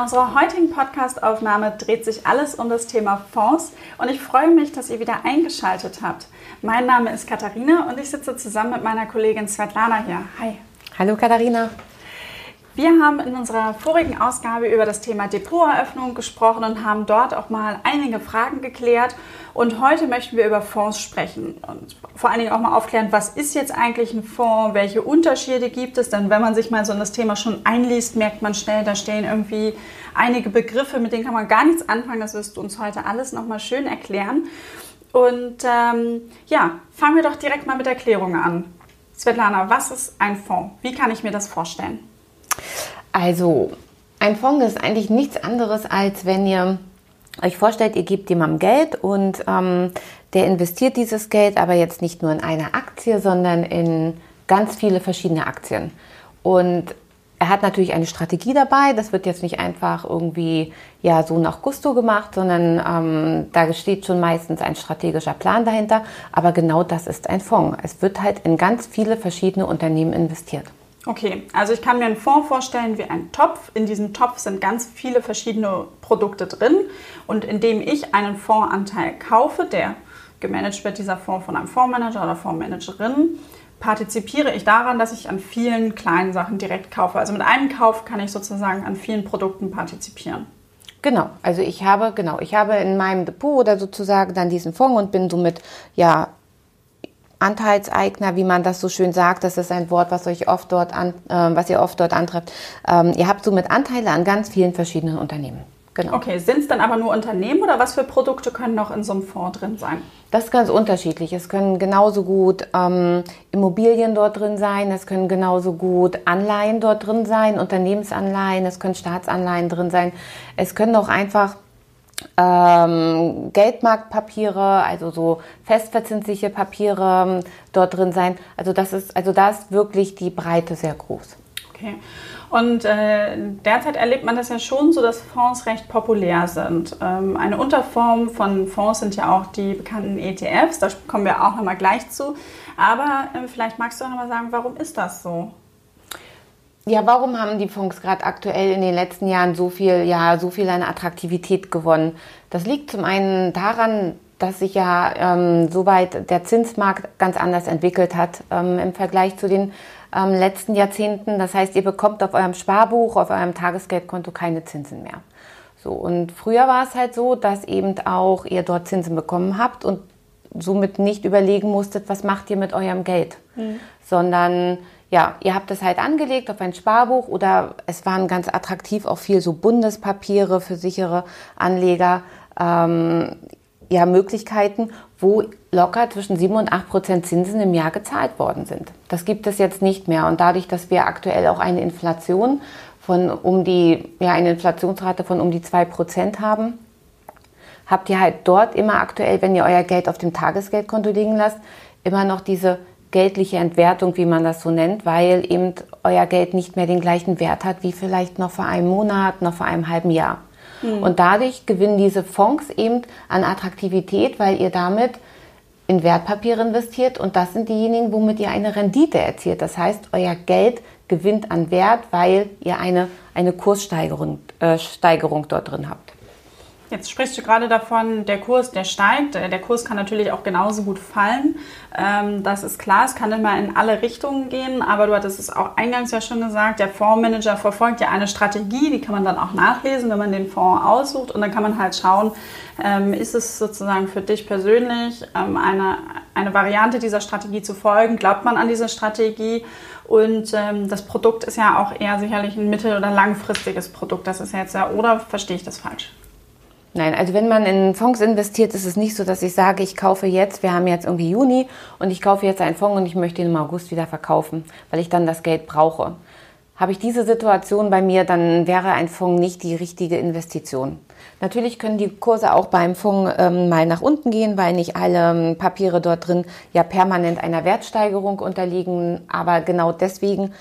unserer heutigen Podcast-Aufnahme dreht sich alles um das Thema Fonds und ich freue mich, dass ihr wieder eingeschaltet habt. Mein Name ist Katharina und ich sitze zusammen mit meiner Kollegin Svetlana hier. Hi. Hallo Katharina. Wir haben in unserer vorigen Ausgabe über das Thema Depoteröffnung gesprochen und haben dort auch mal einige Fragen geklärt. Und heute möchten wir über Fonds sprechen und vor allen Dingen auch mal aufklären, was ist jetzt eigentlich ein Fonds, welche Unterschiede gibt es. Denn wenn man sich mal so in das Thema schon einliest, merkt man schnell, da stehen irgendwie einige Begriffe, mit denen kann man gar nichts anfangen. Das wirst du uns heute alles nochmal schön erklären. Und ähm, ja, fangen wir doch direkt mal mit Erklärungen an. Svetlana, was ist ein Fonds? Wie kann ich mir das vorstellen? Also, ein Fonds ist eigentlich nichts anderes, als wenn ihr euch vorstellt, ihr gebt jemandem Geld und ähm, der investiert dieses Geld aber jetzt nicht nur in eine Aktie, sondern in ganz viele verschiedene Aktien. Und er hat natürlich eine Strategie dabei. Das wird jetzt nicht einfach irgendwie ja so nach Gusto gemacht, sondern ähm, da steht schon meistens ein strategischer Plan dahinter. Aber genau das ist ein Fonds. Es wird halt in ganz viele verschiedene Unternehmen investiert. Okay, also ich kann mir einen Fonds vorstellen wie ein Topf. In diesem Topf sind ganz viele verschiedene Produkte drin und indem ich einen Fondsanteil kaufe, der gemanagt wird, dieser Fonds von einem Fondsmanager oder Fondsmanagerin, partizipiere ich daran, dass ich an vielen kleinen Sachen direkt kaufe. Also mit einem Kauf kann ich sozusagen an vielen Produkten partizipieren. Genau, also ich habe genau, ich habe in meinem Depot oder sozusagen dann diesen Fonds und bin somit ja Anteilseigner, wie man das so schön sagt, das ist ein Wort, was euch oft dort an, äh, was ihr oft dort antrefft. Ähm, ihr habt somit Anteile an ganz vielen verschiedenen Unternehmen. Genau. Okay, sind es dann aber nur Unternehmen oder was für Produkte können noch in so einem Fonds drin sein? Das ist ganz unterschiedlich. Es können genauso gut ähm, Immobilien dort drin sein, es können genauso gut Anleihen dort drin sein, Unternehmensanleihen, es können Staatsanleihen drin sein. Es können auch einfach ähm, Geldmarktpapiere, also so festverzinsliche Papiere ähm, dort drin sein. Also das ist, also da ist wirklich die Breite sehr groß. Okay. Und äh, derzeit erlebt man das ja schon so, dass Fonds recht populär sind. Ähm, eine Unterform von Fonds sind ja auch die bekannten ETFs, da kommen wir auch nochmal gleich zu. Aber äh, vielleicht magst du auch nochmal sagen, warum ist das so? Ja, warum haben die Fonds gerade aktuell in den letzten Jahren so viel, ja, so viel an Attraktivität gewonnen? Das liegt zum einen daran, dass sich ja ähm, soweit der Zinsmarkt ganz anders entwickelt hat ähm, im Vergleich zu den ähm, letzten Jahrzehnten. Das heißt, ihr bekommt auf eurem Sparbuch, auf eurem Tagesgeldkonto keine Zinsen mehr. So, und früher war es halt so, dass eben auch ihr dort Zinsen bekommen habt und somit nicht überlegen musstet, was macht ihr mit eurem Geld, mhm. sondern ja, ihr habt es halt angelegt auf ein Sparbuch oder es waren ganz attraktiv auch viel so Bundespapiere für sichere Anleger. Ähm, ja, Möglichkeiten, wo locker zwischen 7 und 8 Prozent Zinsen im Jahr gezahlt worden sind. Das gibt es jetzt nicht mehr. Und dadurch, dass wir aktuell auch eine Inflation von um die, ja, eine Inflationsrate von um die 2 Prozent haben, habt ihr halt dort immer aktuell, wenn ihr euer Geld auf dem Tagesgeldkonto liegen lasst, immer noch diese geldliche Entwertung, wie man das so nennt, weil eben euer Geld nicht mehr den gleichen Wert hat wie vielleicht noch vor einem Monat, noch vor einem halben Jahr. Mhm. Und dadurch gewinnen diese Fonds eben an Attraktivität, weil ihr damit in Wertpapiere investiert und das sind diejenigen, womit ihr eine Rendite erzielt. Das heißt, euer Geld gewinnt an Wert, weil ihr eine, eine Kurssteigerung äh, Steigerung dort drin habt. Jetzt sprichst du gerade davon, der Kurs, der steigt. Der Kurs kann natürlich auch genauso gut fallen. Ähm, das ist klar, es kann immer in alle Richtungen gehen. Aber du hattest es auch eingangs ja schon gesagt, der Fondsmanager verfolgt ja eine Strategie, die kann man dann auch nachlesen, wenn man den Fonds aussucht. Und dann kann man halt schauen, ähm, ist es sozusagen für dich persönlich ähm, eine, eine Variante dieser Strategie zu folgen? Glaubt man an diese Strategie? Und das Produkt ist ja auch eher sicherlich ein mittel- oder langfristiges Produkt. Das ist jetzt ja, oder verstehe ich das falsch? Nein, also wenn man in Fonds investiert, ist es nicht so, dass ich sage, ich kaufe jetzt, wir haben jetzt irgendwie Juni und ich kaufe jetzt einen Fonds und ich möchte ihn im August wieder verkaufen, weil ich dann das Geld brauche. Habe ich diese Situation bei mir, dann wäre ein Fonds nicht die richtige Investition. Natürlich können die Kurse auch beim Fonds ähm, mal nach unten gehen, weil nicht alle ähm, Papiere dort drin ja permanent einer Wertsteigerung unterliegen. Aber genau deswegen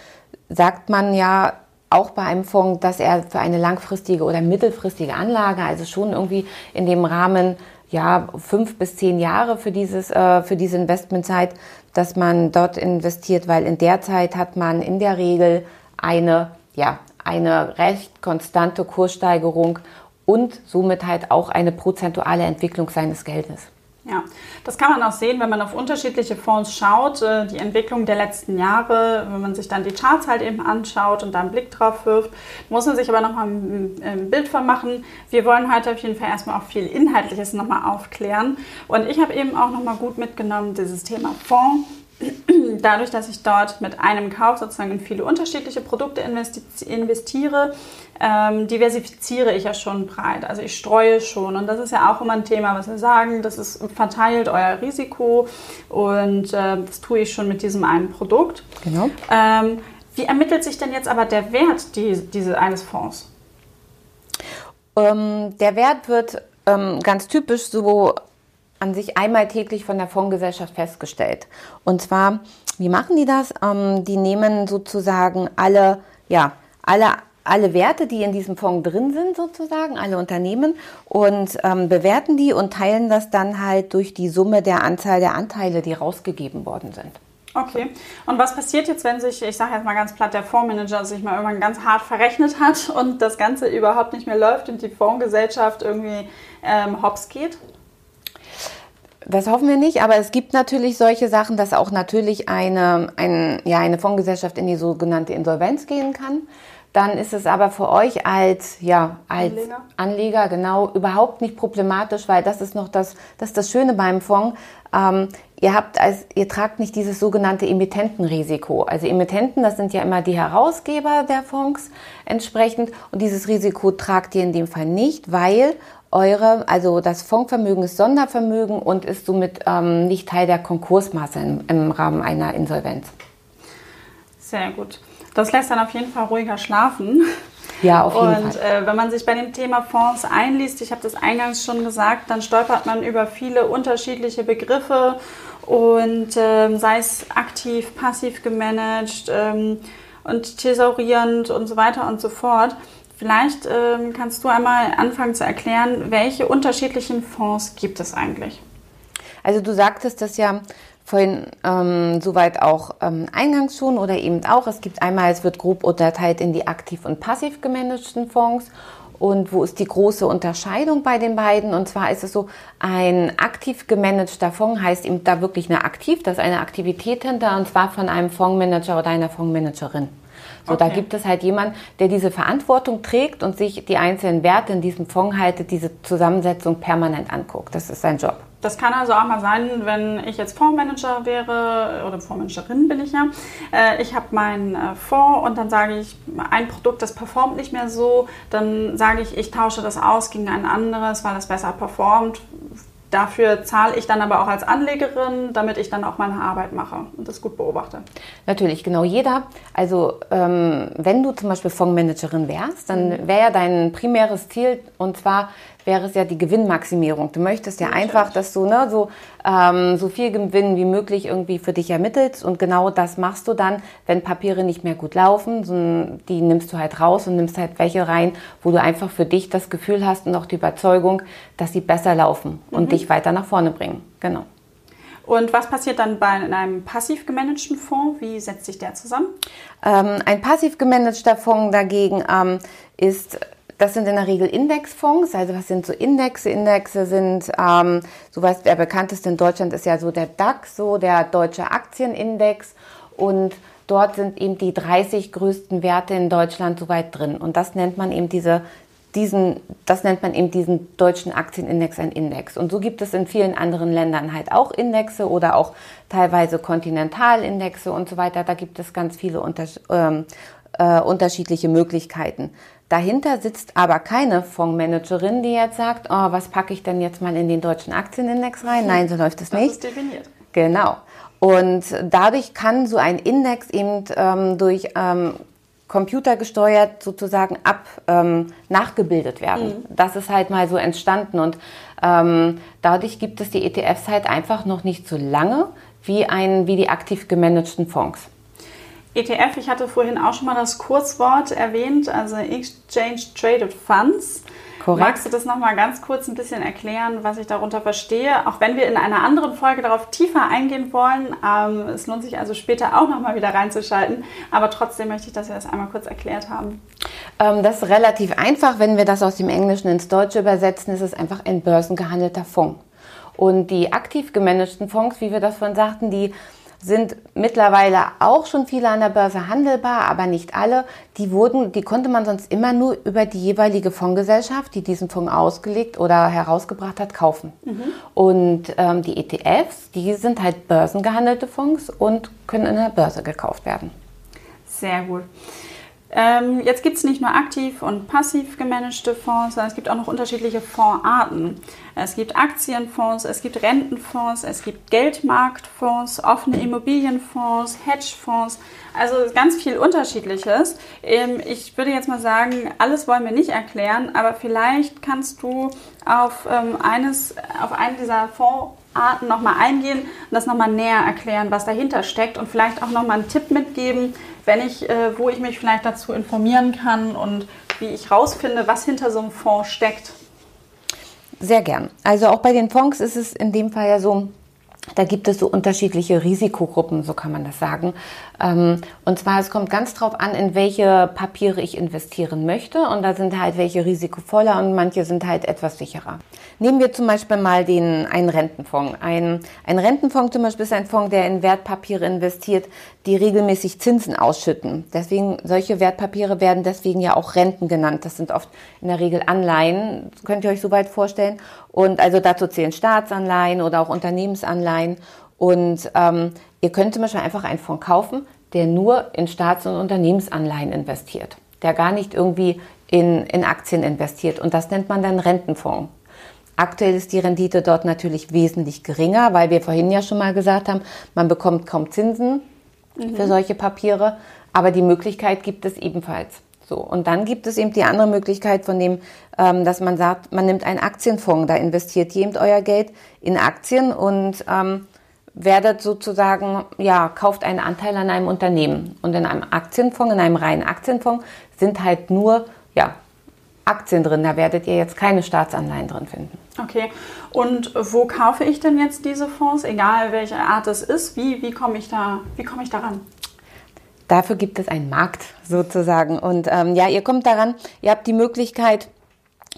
sagt man ja, auch bei einem Fonds, dass er für eine langfristige oder mittelfristige Anlage, also schon irgendwie in dem Rahmen ja fünf bis zehn Jahre für dieses äh, für diese Investmentzeit, dass man dort investiert, weil in der Zeit hat man in der Regel eine ja eine recht konstante Kurssteigerung und somit halt auch eine prozentuale Entwicklung seines Geldes. Ja, das kann man auch sehen, wenn man auf unterschiedliche Fonds schaut, äh, die Entwicklung der letzten Jahre, wenn man sich dann die Charts halt eben anschaut und da einen Blick drauf wirft, muss man sich aber nochmal ein Bild von machen. Wir wollen heute auf jeden Fall erstmal auch viel Inhaltliches nochmal aufklären. Und ich habe eben auch nochmal gut mitgenommen, dieses Thema Fonds dadurch, dass ich dort mit einem Kauf sozusagen in viele unterschiedliche Produkte investiere, ähm, diversifiziere ich ja schon breit. Also ich streue schon. Und das ist ja auch immer ein Thema, was wir sagen, das ist verteilt euer Risiko und äh, das tue ich schon mit diesem einen Produkt. Genau. Ähm, wie ermittelt sich denn jetzt aber der Wert die, diese, eines Fonds? Ähm, der Wert wird ähm, ganz typisch so an sich einmal täglich von der Fondsgesellschaft festgestellt. Und zwar, wie machen die das? Ähm, die nehmen sozusagen alle, ja, alle alle Werte, die in diesem Fonds drin sind, sozusagen, alle Unternehmen, und ähm, bewerten die und teilen das dann halt durch die Summe der Anzahl der Anteile, die rausgegeben worden sind. Okay. Und was passiert jetzt, wenn sich, ich sage jetzt mal ganz platt, der Fondsmanager sich mal irgendwann ganz hart verrechnet hat und das Ganze überhaupt nicht mehr läuft und die Fondsgesellschaft irgendwie ähm, hops geht? Das hoffen wir nicht, aber es gibt natürlich solche Sachen, dass auch natürlich eine, ein, ja, eine Fondsgesellschaft in die sogenannte Insolvenz gehen kann. Dann ist es aber für euch als, ja, als Anleger. Anleger genau überhaupt nicht problematisch, weil das ist noch das, das, das Schöne beim Fonds. Ähm, ihr habt als, ihr tragt nicht dieses sogenannte Emittentenrisiko. Also Emittenten, das sind ja immer die Herausgeber der Fonds entsprechend und dieses Risiko tragt ihr in dem Fall nicht, weil eure, also das Fondsvermögen ist Sondervermögen und ist somit ähm, nicht Teil der Konkursmasse im, im Rahmen einer Insolvenz. Sehr gut. Das lässt dann auf jeden Fall ruhiger schlafen. Ja, auf jeden und, Fall. Und äh, wenn man sich bei dem Thema Fonds einliest, ich habe das eingangs schon gesagt, dann stolpert man über viele unterschiedliche Begriffe und äh, sei es aktiv, passiv gemanagt ähm, und thesaurierend und so weiter und so fort. Vielleicht ähm, kannst du einmal anfangen zu erklären, welche unterschiedlichen Fonds gibt es eigentlich? Also du sagtest das ja vorhin ähm, soweit auch ähm, eingangs schon oder eben auch. Es gibt einmal, es wird grob unterteilt in die aktiv und passiv gemanagten Fonds. Und wo ist die große Unterscheidung bei den beiden? Und zwar ist es so, ein aktiv gemanagter Fonds heißt eben da wirklich eine aktiv, da ist eine Aktivität hinter und zwar von einem Fondsmanager oder einer Fondsmanagerin. So, okay. da gibt es halt jemanden, der diese Verantwortung trägt und sich die einzelnen Werte in diesem Fonds halt, diese Zusammensetzung permanent anguckt. Das ist sein Job. Das kann also auch mal sein, wenn ich jetzt Fondsmanager wäre oder Fondsmanagerin bin ich ja. Äh, ich habe meinen äh, Fonds und dann sage ich, ein Produkt, das performt nicht mehr so. Dann sage ich, ich tausche das aus gegen ein anderes, weil es besser performt. Dafür zahle ich dann aber auch als Anlegerin, damit ich dann auch meine Arbeit mache und das gut beobachte. Natürlich, genau jeder. Also ähm, wenn du zum Beispiel Fondsmanagerin wärst, dann mhm. wäre ja dein primäres Ziel und zwar wäre es ja die Gewinnmaximierung. Du möchtest ja einfach, dass du ne, so, ähm, so viel Gewinn wie möglich irgendwie für dich ermittelst und genau das machst du dann, wenn Papiere nicht mehr gut laufen, so, die nimmst du halt raus und nimmst halt welche rein, wo du einfach für dich das Gefühl hast und auch die Überzeugung, dass sie besser laufen und mhm. dich weiter nach vorne bringen. Genau. Und was passiert dann bei einem passiv gemanagten Fonds? Wie setzt sich der zusammen? Ähm, ein passiv gemanagter Fonds dagegen ähm, ist das sind in der Regel Indexfonds. Also was sind so Indexe? Indexe sind, ähm, so was der bekannteste in Deutschland ist ja so der DAX, so der deutsche Aktienindex. Und dort sind eben die 30 größten Werte in Deutschland soweit drin. Und das nennt man eben diese, diesen, das nennt man eben diesen deutschen Aktienindex ein Index. Und so gibt es in vielen anderen Ländern halt auch Indexe oder auch teilweise Kontinentalindexe und so weiter. Da gibt es ganz viele unter, ähm, äh, unterschiedliche Möglichkeiten. Dahinter sitzt aber keine Fondsmanagerin, die jetzt sagt, oh, was packe ich denn jetzt mal in den deutschen Aktienindex rein? Nein, so läuft es nicht. Das ist definiert. Genau. Und dadurch kann so ein Index eben ähm, durch ähm, computergesteuert sozusagen ab ähm, nachgebildet werden. Mhm. Das ist halt mal so entstanden und ähm, dadurch gibt es die ETFs halt einfach noch nicht so lange wie ein wie die aktiv gemanagten Fonds. ETF, ich hatte vorhin auch schon mal das Kurzwort erwähnt, also Exchange Traded Funds. Korrekt. Magst du das nochmal ganz kurz ein bisschen erklären, was ich darunter verstehe? Auch wenn wir in einer anderen Folge darauf tiefer eingehen wollen. Ähm, es lohnt sich also später auch nochmal wieder reinzuschalten. Aber trotzdem möchte ich, dass wir das einmal kurz erklärt haben. Ähm, das ist relativ einfach. Wenn wir das aus dem Englischen ins Deutsche übersetzen, ist es einfach ein börsengehandelter Fonds. Und die aktiv gemanagten Fonds, wie wir das vorhin sagten, die sind mittlerweile auch schon viele an der Börse handelbar, aber nicht alle. Die wurden, die konnte man sonst immer nur über die jeweilige Fondsgesellschaft, die diesen Fonds ausgelegt oder herausgebracht hat, kaufen. Mhm. Und ähm, die ETFs, die sind halt börsengehandelte Fonds und können in der Börse gekauft werden. Sehr gut. Ähm, jetzt gibt es nicht nur aktiv und passiv gemanagte Fonds, sondern es gibt auch noch unterschiedliche Fondsarten. Es gibt Aktienfonds, es gibt Rentenfonds, es gibt Geldmarktfonds, offene Immobilienfonds, Hedgefonds, also ganz viel Unterschiedliches. Ähm, ich würde jetzt mal sagen, alles wollen wir nicht erklären, aber vielleicht kannst du auf ähm, eines, auf einen dieser Fondsarten nochmal eingehen und das nochmal näher erklären, was dahinter steckt und vielleicht auch nochmal einen Tipp mitgeben, wenn ich, äh, wo ich mich vielleicht dazu informieren kann und wie ich rausfinde, was hinter so einem Fonds steckt. Sehr gern. Also auch bei den Fonds ist es in dem Fall ja so, da gibt es so unterschiedliche Risikogruppen, so kann man das sagen. Ähm, und zwar, es kommt ganz drauf an, in welche Papiere ich investieren möchte. Und da sind halt welche risikovoller und manche sind halt etwas sicherer. Nehmen wir zum Beispiel mal den, einen Rentenfonds. Ein, ein Rentenfonds zum Beispiel ist ein Fonds, der in Wertpapiere investiert, die regelmäßig Zinsen ausschütten. Deswegen, solche Wertpapiere werden deswegen ja auch Renten genannt. Das sind oft in der Regel Anleihen, könnt ihr euch soweit vorstellen. Und also dazu zählen Staatsanleihen oder auch Unternehmensanleihen. Und ähm, ihr könnt zum Beispiel einfach einen Fonds kaufen, der nur in Staats- und Unternehmensanleihen investiert, der gar nicht irgendwie in, in Aktien investiert. Und das nennt man dann Rentenfonds. Aktuell ist die Rendite dort natürlich wesentlich geringer, weil wir vorhin ja schon mal gesagt haben, man bekommt kaum Zinsen mhm. für solche Papiere, aber die Möglichkeit gibt es ebenfalls. So, und dann gibt es eben die andere Möglichkeit von dem, ähm, dass man sagt, man nimmt einen Aktienfonds, da investiert ihr eben euer Geld in Aktien und ähm, werdet sozusagen, ja, kauft einen Anteil an einem Unternehmen. Und in einem Aktienfonds, in einem reinen Aktienfonds sind halt nur, ja, Aktien drin. Da werdet ihr jetzt keine Staatsanleihen drin finden. Okay. Und wo kaufe ich denn jetzt diese Fonds? Egal welche Art es ist, wie, wie komme ich da, wie komme ich daran? Dafür gibt es einen Markt sozusagen. Und ähm, ja, ihr kommt daran, ihr habt die Möglichkeit,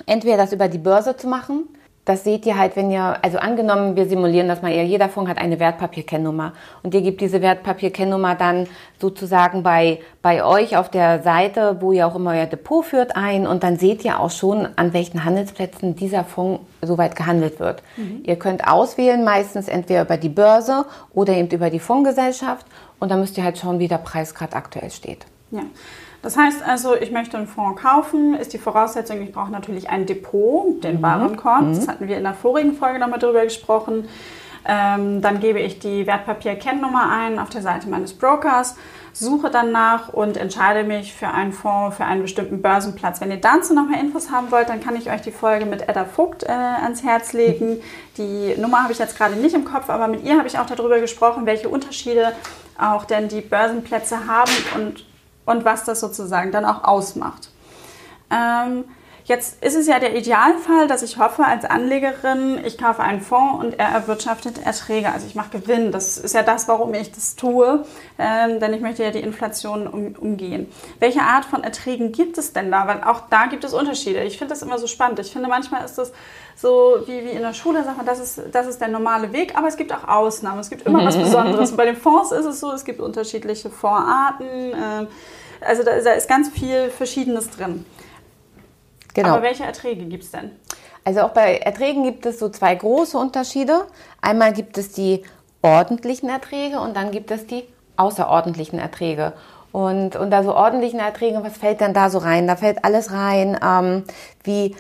entweder das über die Börse zu machen. Das seht ihr halt, wenn ihr, also angenommen, wir simulieren das mal, jeder Fonds hat eine Wertpapierkennnummer und ihr gebt diese Wertpapierkennnummer dann sozusagen bei, bei euch auf der Seite, wo ihr auch immer euer Depot führt, ein und dann seht ihr auch schon, an welchen Handelsplätzen dieser Fonds soweit gehandelt wird. Mhm. Ihr könnt auswählen, meistens entweder über die Börse oder eben über die Fondsgesellschaft und dann müsst ihr halt schauen, wie der Preis gerade aktuell steht. Ja. Das heißt also, ich möchte einen Fonds kaufen, ist die Voraussetzung, ich brauche natürlich ein Depot, den mhm. Warenkorb. Mhm. Das hatten wir in der vorigen Folge nochmal drüber gesprochen. Ähm, dann gebe ich die Wertpapier-Kennnummer ein auf der Seite meines Brokers, suche dann nach und entscheide mich für einen Fonds, für einen bestimmten Börsenplatz. Wenn ihr dazu noch mehr Infos haben wollt, dann kann ich euch die Folge mit Edda Vogt äh, ans Herz legen. Die Nummer habe ich jetzt gerade nicht im Kopf, aber mit ihr habe ich auch darüber gesprochen, welche Unterschiede auch denn die Börsenplätze haben und, und was das sozusagen dann auch ausmacht. Ähm, Jetzt ist es ja der Idealfall, dass ich hoffe als Anlegerin, ich kaufe einen Fonds und er erwirtschaftet Erträge, also ich mache Gewinn. Das ist ja das, warum ich das tue, ähm, denn ich möchte ja die Inflation um, umgehen. Welche Art von Erträgen gibt es denn da? Weil auch da gibt es Unterschiede. Ich finde das immer so spannend. Ich finde, manchmal ist das so wie, wie in der Schule, sagt man, das ist, das ist der normale Weg, aber es gibt auch Ausnahmen. Es gibt immer was Besonderes. Und bei den Fonds ist es so, es gibt unterschiedliche Fondsarten. Äh, also da, da ist ganz viel Verschiedenes drin. Genau. Aber welche Erträge gibt es denn? Also auch bei Erträgen gibt es so zwei große Unterschiede. Einmal gibt es die ordentlichen Erträge und dann gibt es die außerordentlichen Erträge. Und unter so ordentlichen Erträgen, was fällt denn da so rein? Da fällt alles rein, ähm, wie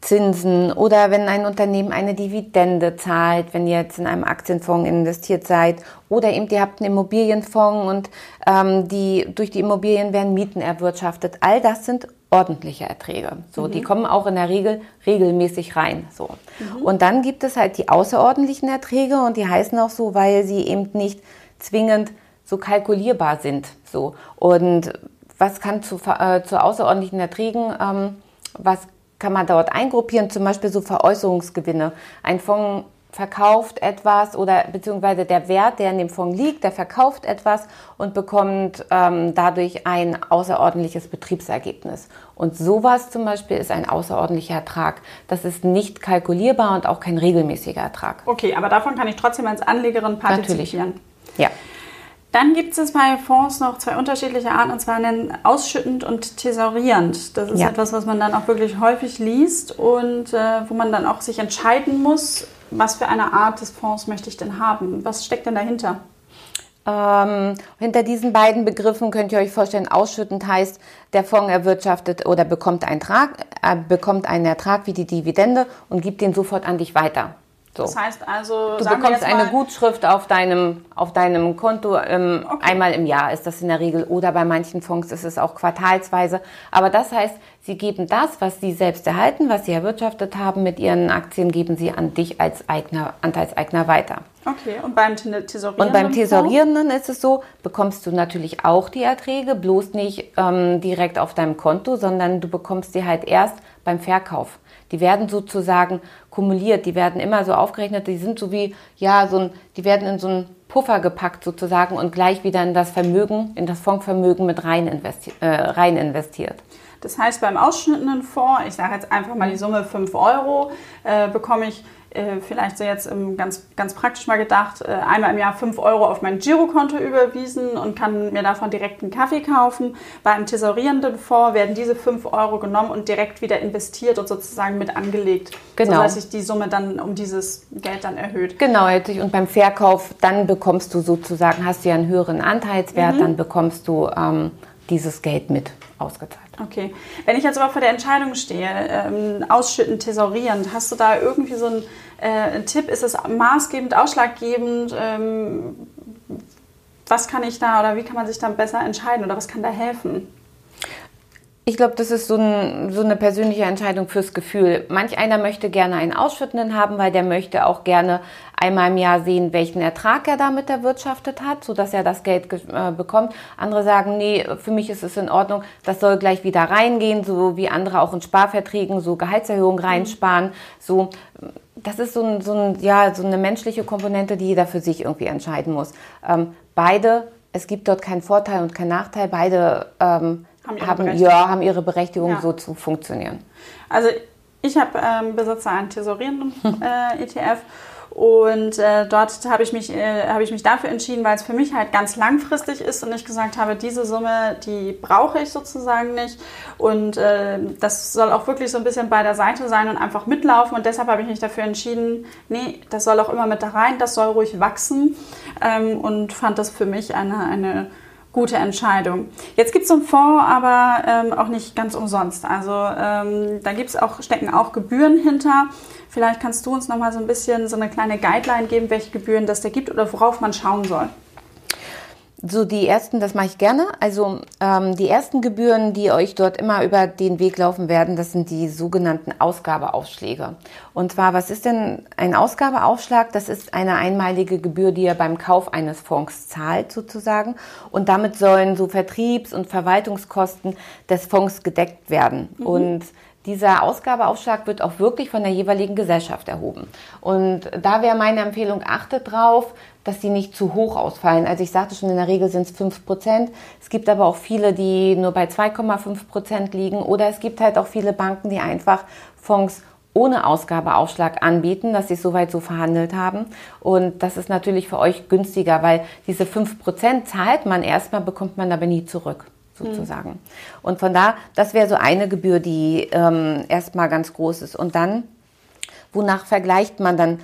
Zinsen oder wenn ein Unternehmen eine Dividende zahlt, wenn ihr jetzt in einem Aktienfonds investiert seid oder eben ihr habt einen Immobilienfonds und ähm, die, durch die Immobilien werden Mieten erwirtschaftet. All das sind ordentliche Erträge. So, mhm. die kommen auch in der Regel regelmäßig rein. So. Mhm. Und dann gibt es halt die außerordentlichen Erträge und die heißen auch so, weil sie eben nicht zwingend so kalkulierbar sind. So. Und was kann zu, äh, zu außerordentlichen Erträgen, ähm, was kann man dort eingruppieren, zum Beispiel so Veräußerungsgewinne. Ein Fonds verkauft etwas oder beziehungsweise der Wert, der in dem Fonds liegt, der verkauft etwas und bekommt ähm, dadurch ein außerordentliches Betriebsergebnis. Und sowas zum Beispiel ist ein außerordentlicher Ertrag. Das ist nicht kalkulierbar und auch kein regelmäßiger Ertrag. Okay, aber davon kann ich trotzdem als Anlegerin partizipieren. Natürlich. Ja. Dann gibt es bei Fonds noch zwei unterschiedliche Arten, und zwar nennen ausschüttend und thesaurierend. Das ist ja. etwas, was man dann auch wirklich häufig liest und äh, wo man dann auch sich entscheiden muss, was für eine Art des Fonds möchte ich denn haben? Was steckt denn dahinter? Ähm, hinter diesen beiden Begriffen könnt ihr euch vorstellen, ausschüttend heißt, der Fonds erwirtschaftet oder bekommt einen, Trag, äh, bekommt einen Ertrag wie die Dividende und gibt den sofort an dich weiter. So. Das heißt also, du bekommst eine Gutschrift auf deinem, auf deinem Konto. Ähm, okay. Einmal im Jahr ist das in der Regel oder bei manchen Fonds ist es auch quartalsweise. Aber das heißt, sie geben das, was sie selbst erhalten, was sie erwirtschaftet haben mit ihren Aktien, geben sie an dich als Eigner, Anteilseigner weiter. Okay, und beim Thesaurierenden? Und beim Thesaurierenden ist es so, bekommst du natürlich auch die Erträge, bloß nicht ähm, direkt auf deinem Konto, sondern du bekommst sie halt erst beim Verkauf. Die werden sozusagen kumuliert, die werden immer so aufgerechnet, die sind so wie, ja, so ein, die werden in so einen Puffer gepackt sozusagen und gleich wieder in das Vermögen, in das Fondsvermögen mit rein, investi äh, rein investiert. Das heißt, beim ausschnittenen Fonds, ich sage jetzt einfach mal die Summe 5 Euro, äh, bekomme ich äh, vielleicht so jetzt ganz, ganz praktisch mal gedacht, äh, einmal im Jahr 5 Euro auf mein Girokonto überwiesen und kann mir davon direkt einen Kaffee kaufen. Bei einem tesorierenden Fonds werden diese 5 Euro genommen und direkt wieder investiert und sozusagen mit angelegt. Genau. Sodass sich die Summe dann um dieses Geld dann erhöht. Genau, und beim Verkauf, dann bekommst du sozusagen, hast du ja einen höheren Anteilswert, mhm. dann bekommst du ähm, dieses Geld mit ausgezahlt. Okay. Wenn ich jetzt aber vor der Entscheidung stehe, ähm, ausschütten, thesaurierend, hast du da irgendwie so einen äh, Tipp? Ist es maßgebend, ausschlaggebend? Ähm, was kann ich da oder wie kann man sich dann besser entscheiden oder was kann da helfen? Ich glaube, das ist so, ein, so, eine persönliche Entscheidung fürs Gefühl. Manch einer möchte gerne einen Ausschüttenden haben, weil der möchte auch gerne einmal im Jahr sehen, welchen Ertrag er damit erwirtschaftet hat, sodass er das Geld äh, bekommt. Andere sagen, nee, für mich ist es in Ordnung, das soll gleich wieder reingehen, so wie andere auch in Sparverträgen so Gehaltserhöhungen mhm. reinsparen. So, das ist so, ein, so, ein, ja, so eine menschliche Komponente, die jeder für sich irgendwie entscheiden muss. Ähm, beide, es gibt dort keinen Vorteil und keinen Nachteil, beide ähm, haben ihre, haben, ja, haben ihre Berechtigung, ja. so zu funktionieren. Also ich habe ähm, besitze einen tesorierenden äh, ETF und äh, dort habe ich, mich, äh, hab ich mich dafür entschieden, weil es für mich halt ganz langfristig ist und ich gesagt habe, diese Summe, die brauche ich sozusagen nicht. Und äh, das soll auch wirklich so ein bisschen bei der Seite sein und einfach mitlaufen. Und deshalb habe ich mich dafür entschieden, nee, das soll auch immer mit da rein, das soll ruhig wachsen. Ähm, und fand das für mich eine, eine gute Entscheidung. Jetzt gibt es so einen Fonds, aber ähm, auch nicht ganz umsonst. Also ähm, da gibt's auch, stecken auch Gebühren hinter. Vielleicht kannst du uns noch mal so ein bisschen so eine kleine Guideline geben, welche Gebühren das da gibt oder worauf man schauen soll. So, die ersten, das mache ich gerne. Also ähm, die ersten Gebühren, die euch dort immer über den Weg laufen werden, das sind die sogenannten Ausgabeaufschläge. Und zwar, was ist denn ein Ausgabeaufschlag? Das ist eine einmalige Gebühr, die ihr beim Kauf eines Fonds zahlt sozusagen. Und damit sollen so Vertriebs- und Verwaltungskosten des Fonds gedeckt werden. Mhm. Und dieser Ausgabeaufschlag wird auch wirklich von der jeweiligen Gesellschaft erhoben. Und da wäre meine Empfehlung, achtet drauf, dass die nicht zu hoch ausfallen. Also ich sagte schon, in der Regel sind es 5 Prozent. Es gibt aber auch viele, die nur bei 2,5 Prozent liegen. Oder es gibt halt auch viele Banken, die einfach Fonds ohne Ausgabeaufschlag anbieten, dass sie es soweit so verhandelt haben. Und das ist natürlich für euch günstiger, weil diese 5 Prozent zahlt man erstmal, bekommt man aber nie zurück sozusagen. Mhm. Und von da, das wäre so eine Gebühr, die ähm, erstmal ganz groß ist. Und dann, wonach vergleicht man dann?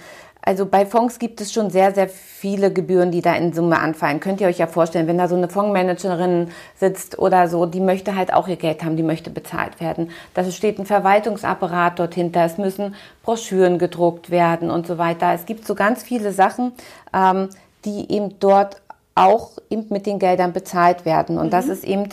Also bei Fonds gibt es schon sehr, sehr viele Gebühren, die da in Summe anfallen. Könnt ihr euch ja vorstellen, wenn da so eine Fondsmanagerin sitzt oder so, die möchte halt auch ihr Geld haben, die möchte bezahlt werden. Da steht ein Verwaltungsapparat dort hinter, es müssen Broschüren gedruckt werden und so weiter. Es gibt so ganz viele Sachen, ähm, die eben dort auch eben mit den Geldern bezahlt werden. Und mhm. das ist eben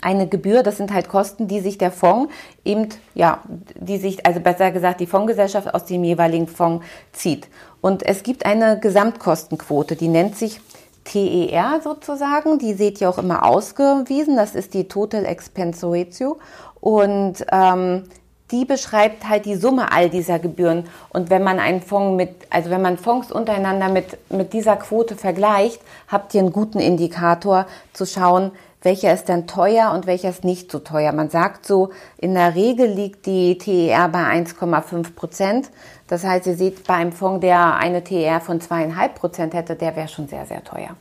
eine Gebühr, das sind halt Kosten, die sich der Fonds eben, ja, die sich, also besser gesagt, die Fondsgesellschaft aus dem jeweiligen Fonds zieht. Und es gibt eine Gesamtkostenquote, die nennt sich TER sozusagen, die seht ihr auch immer ausgewiesen, das ist die Total Expense Ratio. Und ähm, die beschreibt halt die Summe all dieser Gebühren. Und wenn man einen Fonds mit, also wenn man Fonds untereinander mit, mit dieser Quote vergleicht, habt ihr einen guten Indikator zu schauen, welcher ist denn teuer und welcher ist nicht so teuer. Man sagt so, in der Regel liegt die TER bei 1,5 Prozent. Das heißt, ihr seht bei einem Fonds, der eine TER von zweieinhalb Prozent hätte, der wäre schon sehr, sehr teuer.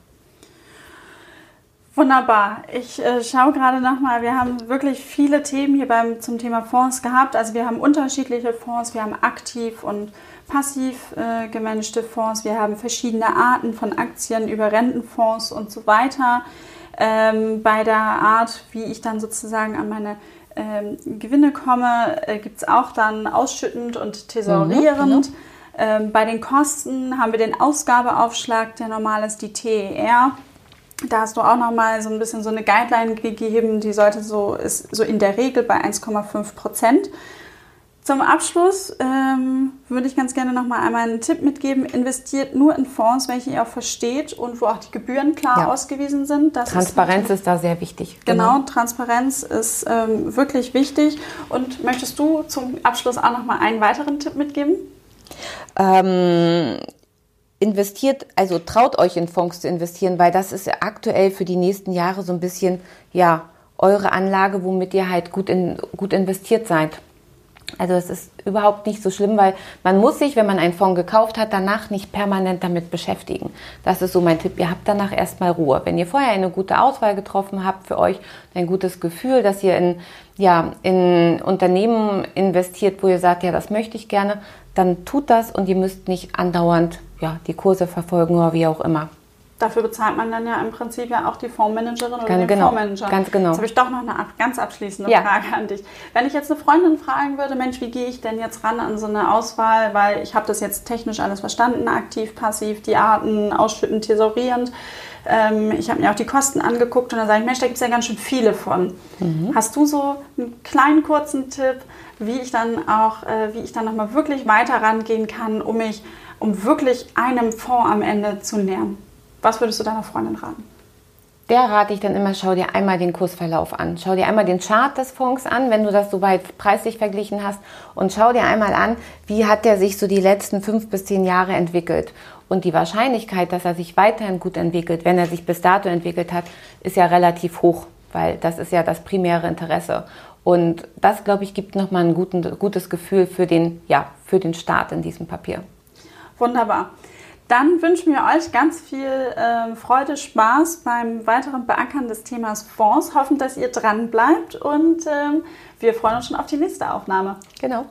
Wunderbar. Ich äh, schaue gerade nochmal, wir haben wirklich viele Themen hier beim, zum Thema Fonds gehabt. Also wir haben unterschiedliche Fonds, wir haben aktiv und passiv äh, gemanagte Fonds, wir haben verschiedene Arten von Aktien über Rentenfonds und so weiter. Ähm, bei der Art, wie ich dann sozusagen an meine ähm, Gewinne komme, äh, gibt es auch dann ausschüttend und tesorierend. Mhm, genau. ähm, bei den Kosten haben wir den Ausgabeaufschlag, der normal ist, die TER. Da hast du auch noch mal so ein bisschen so eine Guideline gegeben, die sollte so ist so in der Regel bei 1,5 Prozent. Zum Abschluss ähm, würde ich ganz gerne noch mal einmal einen Tipp mitgeben. Investiert nur in Fonds, welche ihr auch versteht und wo auch die Gebühren klar ja. ausgewiesen sind. Das Transparenz ist, ist, da sehr wichtig. Genau, genau. Transparenz ist ähm, wirklich wichtig. Und möchtest du zum Abschluss auch noch mal einen weiteren Tipp mitgeben? Ähm, investiert, also traut euch in Fonds zu investieren, weil das ist aktuell für die nächsten Jahre so ein bisschen, ja, eure Anlage, womit ihr halt gut, in, gut investiert seid. Also es ist überhaupt nicht so schlimm, weil man muss sich, wenn man einen Fonds gekauft hat, danach nicht permanent damit beschäftigen. Das ist so mein Tipp. Ihr habt danach erstmal Ruhe. Wenn ihr vorher eine gute Auswahl getroffen habt für euch, ein gutes Gefühl, dass ihr in, ja, in Unternehmen investiert, wo ihr sagt, ja, das möchte ich gerne, dann tut das und ihr müsst nicht andauernd ja, die Kurse verfolgen oder wie auch immer. Dafür bezahlt man dann ja im Prinzip ja auch die Fondsmanagerin oder ganz den genau, Fondsmanager. Ganz genau. Jetzt habe ich doch noch eine ganz abschließende ja. Frage an dich. Wenn ich jetzt eine Freundin fragen würde, Mensch, wie gehe ich denn jetzt ran an so eine Auswahl, weil ich habe das jetzt technisch alles verstanden, aktiv, passiv, die Arten, ausschüttend, tesorierend. Ähm, ich habe mir auch die Kosten angeguckt und dann sage ich, Mensch, da gibt es ja ganz schön viele von. Mhm. Hast du so einen kleinen kurzen Tipp, wie ich dann auch, äh, wie ich dann nochmal wirklich weiter rangehen kann, um mich, um wirklich einem Fonds am Ende zu nähern? Was würdest du deiner Freundin raten? Der rate ich dann immer, schau dir einmal den Kursverlauf an. Schau dir einmal den Chart des Fonds an, wenn du das soweit preislich verglichen hast. Und schau dir einmal an, wie hat der sich so die letzten fünf bis zehn Jahre entwickelt. Und die Wahrscheinlichkeit, dass er sich weiterhin gut entwickelt, wenn er sich bis dato entwickelt hat, ist ja relativ hoch, weil das ist ja das primäre Interesse. Und das, glaube ich, gibt nochmal ein guten, gutes Gefühl für den, ja, für den Start in diesem Papier. Wunderbar. Dann wünschen wir euch ganz viel äh, Freude, Spaß beim weiteren Beackern des Themas Fonds. Hoffen, dass ihr dran bleibt und äh, wir freuen uns schon auf die nächste Aufnahme. Genau.